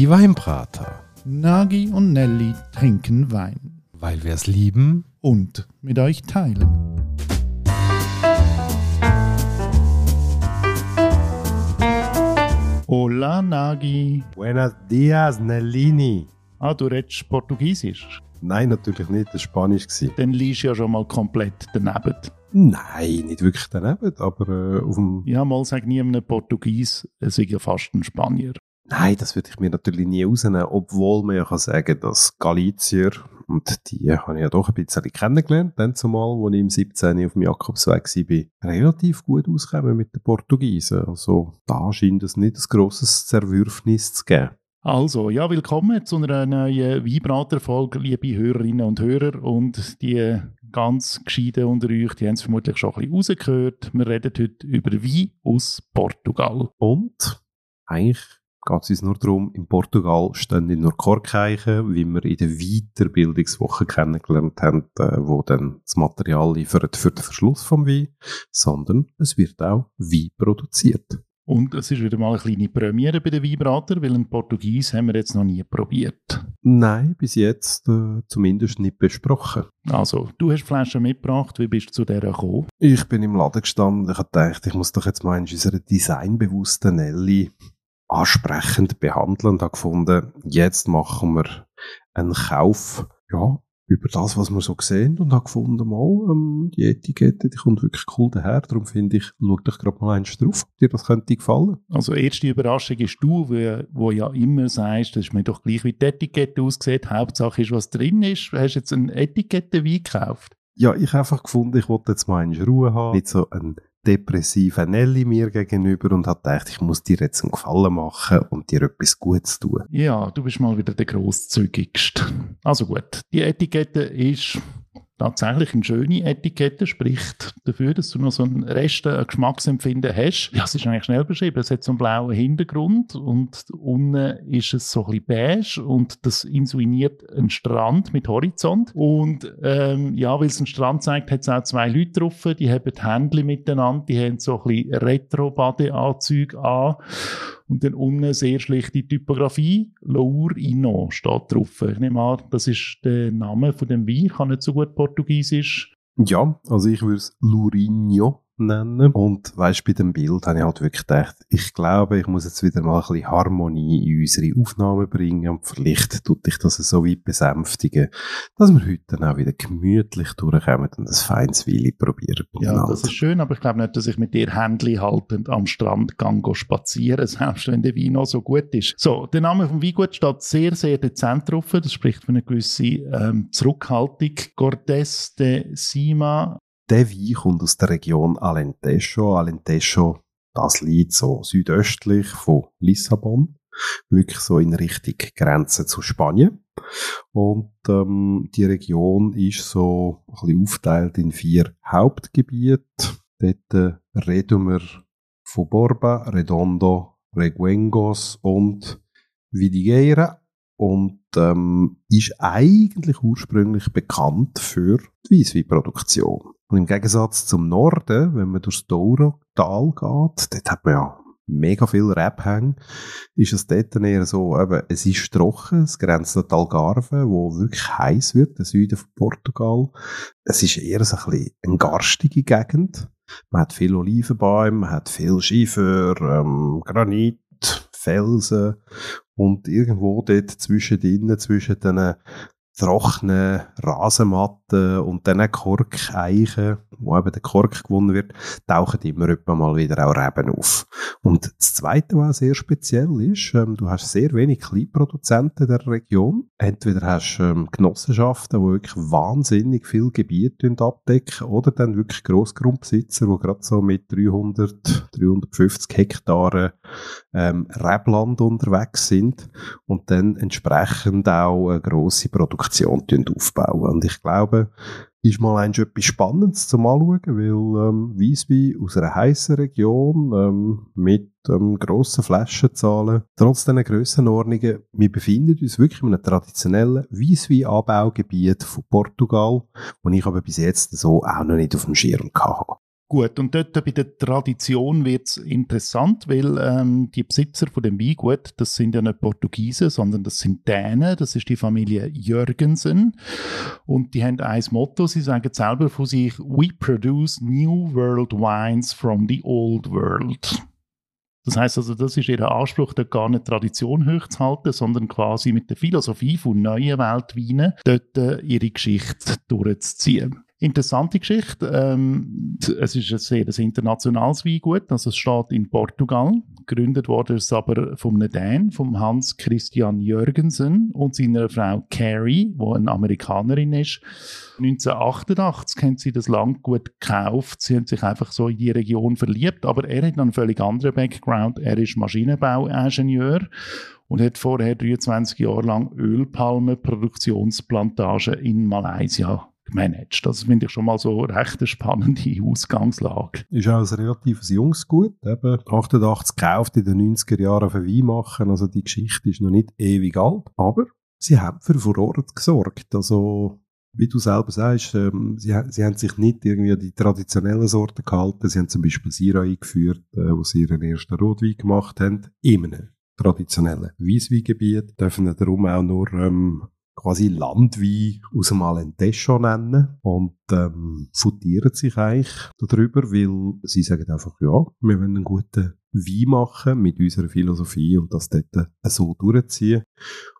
Die Weinbrater. Nagi und Nelly trinken Wein. Weil wir es lieben. Und mit euch teilen. Hola Nagi. Buenos dias, Nellini. Ah, du redest Portugiesisch? Nein, natürlich nicht, das war Spanisch. Gewesen. Dann liest ja schon mal komplett daneben. Nein, nicht wirklich daneben, aber äh, auf dem... Ja, mal sag niemandem Portugies, es ist ja fast ein Spanier. Nein, das würde ich mir natürlich nie rausnehmen, obwohl man ja kann sagen, dass Galizier, und die habe ich ja doch ein bisschen kennengelernt, dann zumal, als ich im 17. auf dem Jakobsweg war, relativ gut auskommen mit den Portugiesen. Also da scheint es nicht ein grosses Zerwürfnis zu geben. Also, ja, willkommen zu einer neuen Weinbrater-Folge, liebe Hörerinnen und Hörer. Und die ganz Gescheiten unter euch, die haben es vermutlich schon ein bisschen rausgehört. Wir reden heute über Wein aus Portugal. Und eigentlich geht es uns nur darum, in Portugal stehen nicht nur Korkeichen, wie wir in der Weiterbildungswoche kennengelernt haben, äh, wo dann das Material liefert für den Verschluss vom Wein, sondern es wird auch Wein produziert. Und es ist wieder mal eine kleine Premiere bei den Weinbrater, weil ein Portugies haben wir jetzt noch nie probiert. Nein, bis jetzt äh, zumindest nicht besprochen. Also, du hast Flaschen mitgebracht, wie bist du zu der gekommen? Ich bin im Laden gestanden, ich habe gedacht, ich muss doch jetzt mal in unserer designbewussten Nelly ansprechend behandeln und habe gefunden, jetzt machen wir einen Kauf, ja, über das, was wir so sehen und habe gefunden, mal, ähm, die Etikette, die kommt wirklich cool daher, darum finde ich, schau doch gerade mal eins drauf, ob dir das könnte gefallen. Also erste Überraschung ist du, wo, wo ja immer sagst, das ist mir doch gleich wie die Etikette aussieht, Hauptsache ist, was drin ist. Hast du jetzt eine Etikette wie gekauft? Ja, ich habe einfach gefunden, ich wollte jetzt mal eine Ruhe haben, nicht so ein depressiver Nelly mir gegenüber und hat gedacht, ich muss dir jetzt einen Gefallen machen und dir etwas Gutes tun. Ja, du bist mal wieder der grosszügigste. Also gut, die Etikette ist tatsächlich eine schöne Etikette, spricht dafür, dass du noch so einen Rest an Geschmacksempfinden hast. Ja, es ist eigentlich schnell beschrieben. Es hat so einen blauen Hintergrund und unten ist es so ein bisschen beige und das insuiniert einen Strand mit Horizont. Und ähm, ja, weil es einen Strand zeigt, hat es auch zwei Leute drauf, die haben die Hände miteinander, die haben so ein bisschen Retro-Badeanzüge an. Und dann unten sehr schlichte Typografie. Lour Ino steht drauf. Ich nehme an, das ist der Name von dem Wein. Ich kann nicht so gut Portugiesisch. Ja, also ich würde es Lourinho nennen. Und weißt, bei dem Bild habe ich halt wirklich gedacht, ich glaube, ich muss jetzt wieder mal ein bisschen Harmonie in unsere Aufnahmen bringen und vielleicht tut dich das so weit besänftigen, dass wir heute dann auch wieder gemütlich durchkommen und ein feines Weile probieren. Ja, das ist schön, aber ich glaube nicht, dass ich mit dir Händli haltend am Strand gang spazieren, selbst wenn der Wein noch so gut ist. So, der Name vom Weingut steht sehr, sehr dezent drauf. Das spricht für eine gewisse ähm, Zurückhaltung. Cortes de Sima der Wein kommt aus der Region Alentejo. Alentejo, das liegt so südöstlich von Lissabon, wirklich so in Richtung Grenze zu Spanien. Und ähm, die Region ist so ein bisschen aufteilt in vier Hauptgebiete. Dort äh, reden wir von Borba, Redondo, Reguengos und Vidigueira und ähm, ist eigentlich ursprünglich bekannt für die Weissweinproduktion. Und im Gegensatz zum Norden, wenn man durchs Douro-Tal geht, dort hat man ja mega viel Rebhänge, ist es dort eher so, eben, es ist trocken, es grenzt an die Algarve, wo wirklich heiß wird, der Süden von Portugal. Es ist eher so ein bisschen eine garstige Gegend. Man hat viele Olivenbäume, man hat viel Schiefer, ähm, Granit, Felsen und irgendwo dort zwischendrin, zwischen den trockenen Rasenmatten und dann Korkeichen, wo eben der Kork gewonnen wird, tauchen immer etwa mal wieder auch Reben auf. Und das Zweite, was sehr speziell ist, ähm, du hast sehr wenig Kleinproduzenten der Region. Entweder hast du ähm, Genossenschaften, die wirklich wahnsinnig viel Gebiet abdecken oder dann wirklich Grossgrundbesitzer, die gerade so mit 300, 350 Hektaren ähm, Rebland unterwegs sind und dann entsprechend auch eine grosse Produktion aufbauen. Und ich glaube, ist mal ein etwas Spannendes zum Anschauen, weil ähm, Weisswein aus einer heißen Region ähm, mit ähm, grossen Flaschenzahlen, trotz diesen Grössenordnungen, wir befinden uns wirklich in einem traditionellen Weisswein-Anbaugebiet von Portugal, wo ich aber bis jetzt so auch noch nicht auf dem Schirm hatte. Gut, und dort bei der Tradition wird es interessant, weil ähm, die Besitzer von dem Weingut, das sind ja nicht Portugiesen, sondern das sind Dänen, das ist die Familie Jürgensen und die haben ein Motto, sie sagen selber von sich, we produce new world wines from the old world. Das heißt also, das ist ihr Anspruch, dort gar nicht Tradition hochzuhalten, sondern quasi mit der Philosophie von neuen Weltweinen dort äh, ihre Geschichte durchzuziehen. Interessante Geschichte. Ähm, es ist ein sehr ein internationales Weingut, also es steht in Portugal. Gegründet wurde es aber einem Dän, vom Hans Christian Jürgensen und seiner Frau Carrie, die eine Amerikanerin ist. 1988 haben sie das Landgut gekauft. Sie haben sich einfach so in die Region verliebt, aber er hat einen völlig anderen Background. Er ist Maschinenbauingenieur und hat vorher 23 Jahre lang Ölpalmenproduktionsplantagen in Malaysia gemanagt. Das finde ich schon mal so recht eine spannende Ausgangslage. Ist auch ein relativ junges Gut, eben 88 gekauft, in den 90er Jahren für Wein machen, also die Geschichte ist noch nicht ewig alt, aber sie haben für Furore gesorgt, also wie du selber sagst, ähm, sie, sie haben sich nicht irgendwie an die traditionellen Sorten gehalten. Sie haben zum Beispiel Syrah eingeführt, äh, wo sie ihren ersten Rotwein gemacht haben, in einem traditionellen Weissweingebiet. Dürfen darum auch nur ähm, quasi Landwein aus dem Alentejo nennen und ähm, futieren sich eigentlich darüber, weil sie sagen einfach, ja, wir wollen einen guten Wein machen mit unserer Philosophie und das dort so durchziehen.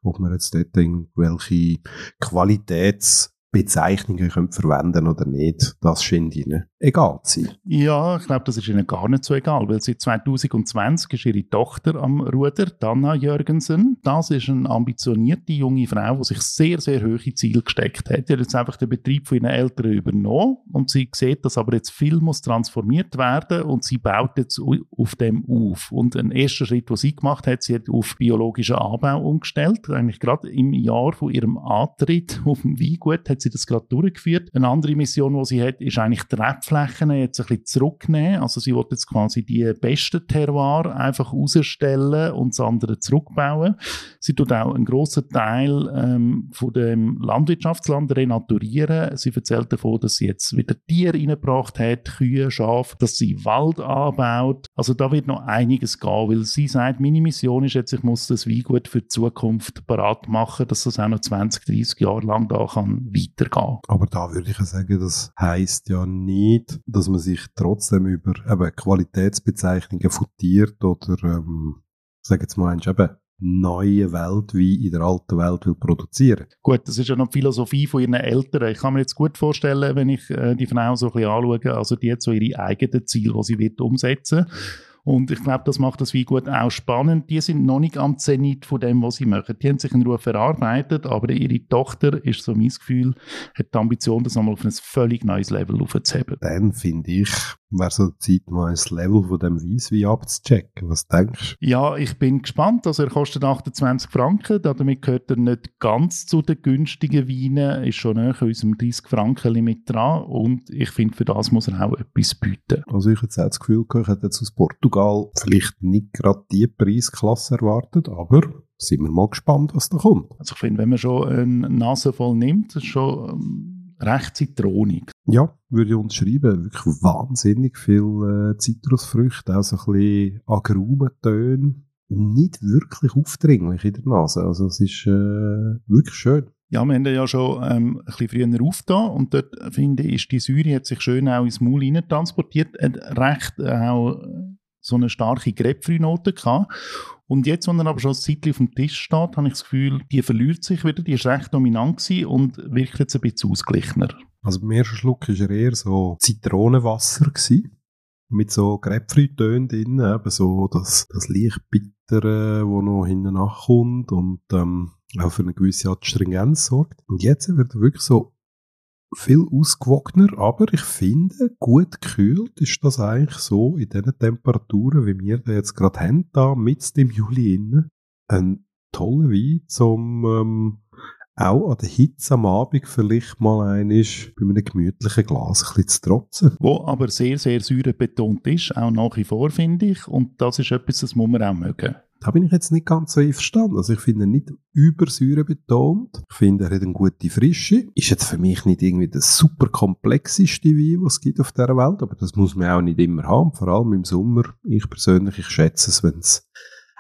Ob wir jetzt dort irgendwelche Qualitäts- Bezeichnungen können verwenden oder nicht, das scheint ihnen egal zu sein. Ja, ich glaube, das ist ihnen gar nicht so egal, weil seit 2020 ist ihre Tochter am Ruder, Dana Jürgensen. Das ist eine ambitionierte junge Frau, die sich sehr, sehr hohe Ziele gesteckt hat. Sie hat jetzt einfach den Betrieb von ihren Eltern übernommen und sie sieht, dass aber jetzt viel muss transformiert werden und sie baut jetzt auf dem auf. Und ein erster Schritt, den sie gemacht hat, sie hat auf biologischen Anbau umgestellt. Eigentlich gerade im Jahr von ihrem Antritt auf dem Weingut hat sie das gerade durchgeführt. Eine andere Mission, die sie hat, ist eigentlich die Rebflächen jetzt ein bisschen zurücknehmen. Also sie will jetzt quasi die besten Terroir einfach rausstellen und das andere zurückbauen. Sie tut auch einen grossen Teil ähm, von dem Landwirtschaftsland renaturieren. Sie erzählt davon, dass sie jetzt wieder Tiere reingebracht hat, Kühe, Schafe, dass sie Wald anbaut. Also da wird noch einiges gehen, weil sie sagt, meine Mission ist jetzt, ich muss das Weingut für die Zukunft parat machen, dass das auch noch 20, 30 Jahre lang da kann weiter weitergehen. Aber da würde ich sagen, das heißt ja nicht, dass man sich trotzdem über eben Qualitätsbezeichnungen futiert oder, ähm, sag jetzt mal, eben neue Welt wie in der alten Welt will produzieren. Gut, das ist ja noch die Philosophie von ihren Eltern. Ich kann mir jetzt gut vorstellen, wenn ich äh, die Frau so ein bisschen anschaue, also die hat so ihre eigenen Ziele, die sie wird umsetzen wird. Und ich glaube, das macht das Weingut auch spannend. Die sind noch nicht am Zenit von dem, was sie machen. Die haben sich in Ruhe verarbeitet, aber ihre Tochter, ist so mein Gefühl, hat die Ambition, das nochmal auf ein völlig neues Level aufzuheben. Dann finde ich, wäre so Zeit, mal das Level von dem Weisswein abzuchecken. Was denkst du? Ja, ich bin gespannt. Also er kostet 28 Franken. Damit gehört er nicht ganz zu den günstigen Weinen. Ist schon näher unserem 30 Franken Limit dran. Und ich finde, für das muss er auch etwas bieten. Also ich hätte das Gefühl, ich hätte jetzt aus Portugal vielleicht nicht gerade die Preisklasse erwartet, aber sind wir mal gespannt, was da kommt. Also ich finde, wenn man schon eine Nase voll nimmt, ist schon ähm, recht zitronig. Ja, würde ich unterschreiben. Wirklich wahnsinnig viel äh, Zitrusfrüchte, auch so ein bisschen Agrumentöne. Nicht wirklich aufdringlich in der Nase. Also es ist äh, wirklich schön. Ja, wir haben ja schon ähm, ein bisschen früher aufgetan und dort, finde ich, ist die Säure hat sich schön auch ins Maul hinein transportiert, hat recht äh, auch so eine starke Grapefruit-Note gehabt. Und jetzt, wenn er aber schon ein Zeitchen auf dem Tisch steht, habe ich das Gefühl, die verliert sich wieder, die ist recht dominant gewesen und wirkt jetzt ein bisschen ausgeglichener. Also beim ersten Schluck war er eher so Zitronenwasser gewesen. Mit so Grapefruit-Tönen drin, eben so das, das leicht bittere, wo noch hinten nachkommt und ähm, auch für eine gewisse Astringenz sorgt. Und jetzt wird er wirklich so viel ausgewogener, aber ich finde, gut gekühlt ist das eigentlich so in den Temperaturen, wie wir da jetzt gerade haben, da mit dem Juli innen. Ein toller Wein zum ähm, auch an der Hitze am Abend vielleicht mal ein ist, bei einem gemütlichen Glas ein bisschen zu trotzen. Wo aber sehr, sehr säurebetont ist, auch nach wie vor, finde ich. Und das ist etwas, das muss man auch mögen. Da bin ich jetzt nicht ganz so einverstanden. Also ich finde ihn nicht übersäure betont. Ich finde, er hat eine gute Frische. Ist jetzt für mich nicht irgendwie das super komplexeste Wein, was es gibt auf dieser Welt, aber das muss man auch nicht immer haben. Vor allem im Sommer. Ich persönlich, ich schätze es, wenn es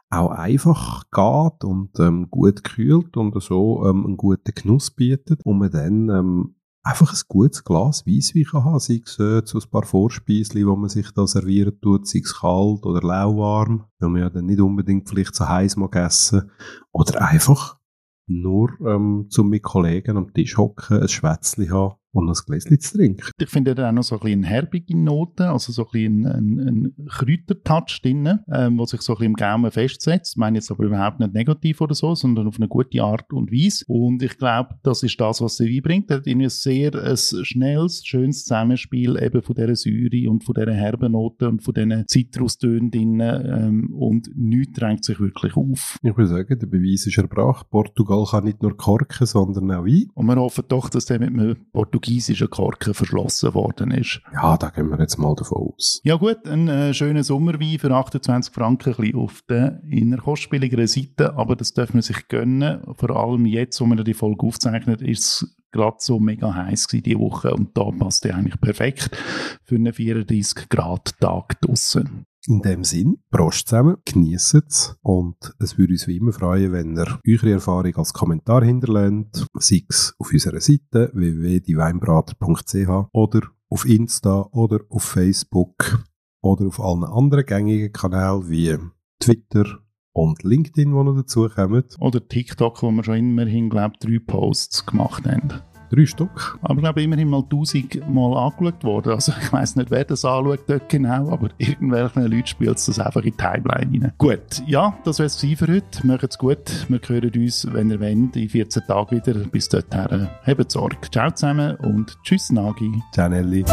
auch einfach geht und ähm, gut kühlt und so ähm, einen guten Genuss bietet und man dann ähm, einfach ein gutes Glas Weisswein kann haben, sei es äh, so ein paar Vorspeisli, wo man sich da servieren tut, sei es kalt oder lauwarm, weil man ja dann nicht unbedingt vielleicht so heiß mag essen, oder einfach nur ähm, zum mit Kollegen am Tisch hocken, ein Schwätzli haben und ein Gläschen zu trinken. Ich finde da auch noch so ein bisschen herbige Note, also so ein bisschen ein, ein, Kräutertouch drin, ähm, wo sich so ein bisschen im Gaumen festsetzt. Ich meine jetzt aber überhaupt nicht negativ oder so, sondern auf eine gute Art und Weise. Und ich glaube, das ist das, was sie bringt. Er hat irgendwie sehr ein schnelles, schönes Zusammenspiel eben von dieser Säure und von dieser herben Note und von diesen Zitrustönen drin ähm, und nichts drängt sich wirklich auf. Ich würde sagen, der Beweis ist erbracht. Portugal kann nicht nur Korken, sondern auch Wein. Und wir hoffen doch, dass der mit einem Portugal portugiesischen Korken verschlossen worden ist. Ja, da gehen wir jetzt mal davon aus. Ja gut, ein äh, schöner Sommerwein für 28 Franken, ein bisschen auf der innerkostspieligeren Seite, aber das darf man sich gönnen. Vor allem jetzt, wo man die Folge aufzeichnet, ist es gerade so mega heiß gewesen diese Woche und da passt der eigentlich perfekt für einen 34 Grad Tag draussen. In dem Sinn, Prost zusammen, genießt es und es würde uns wie immer freuen, wenn ihr eure Erfahrung als Kommentar hinterlässt, sei es auf unserer Seite www.dieweinbrater.ch oder auf Insta oder auf Facebook oder auf allen anderen gängigen Kanälen wie Twitter und LinkedIn, die noch dazukommen. Oder TikTok, wo wir schon immerhin, glaube ich, drei Posts gemacht haben. Drei Stück. Aber ich glaube, immerhin mal tausend Mal angeschaut worden. Also ich weiß nicht, wer das anschaut dort genau, aber irgendwelchen Leuten spielt es das einfach in die Timeline rein. Gut, ja, das wäre es für heute. Macht's gut. Wir hören uns, wenn ihr wollt, in 14 Tagen wieder. Bis dorthin, habt Sorge. Ciao zusammen und tschüss, Nagi. Ciao, Nelly.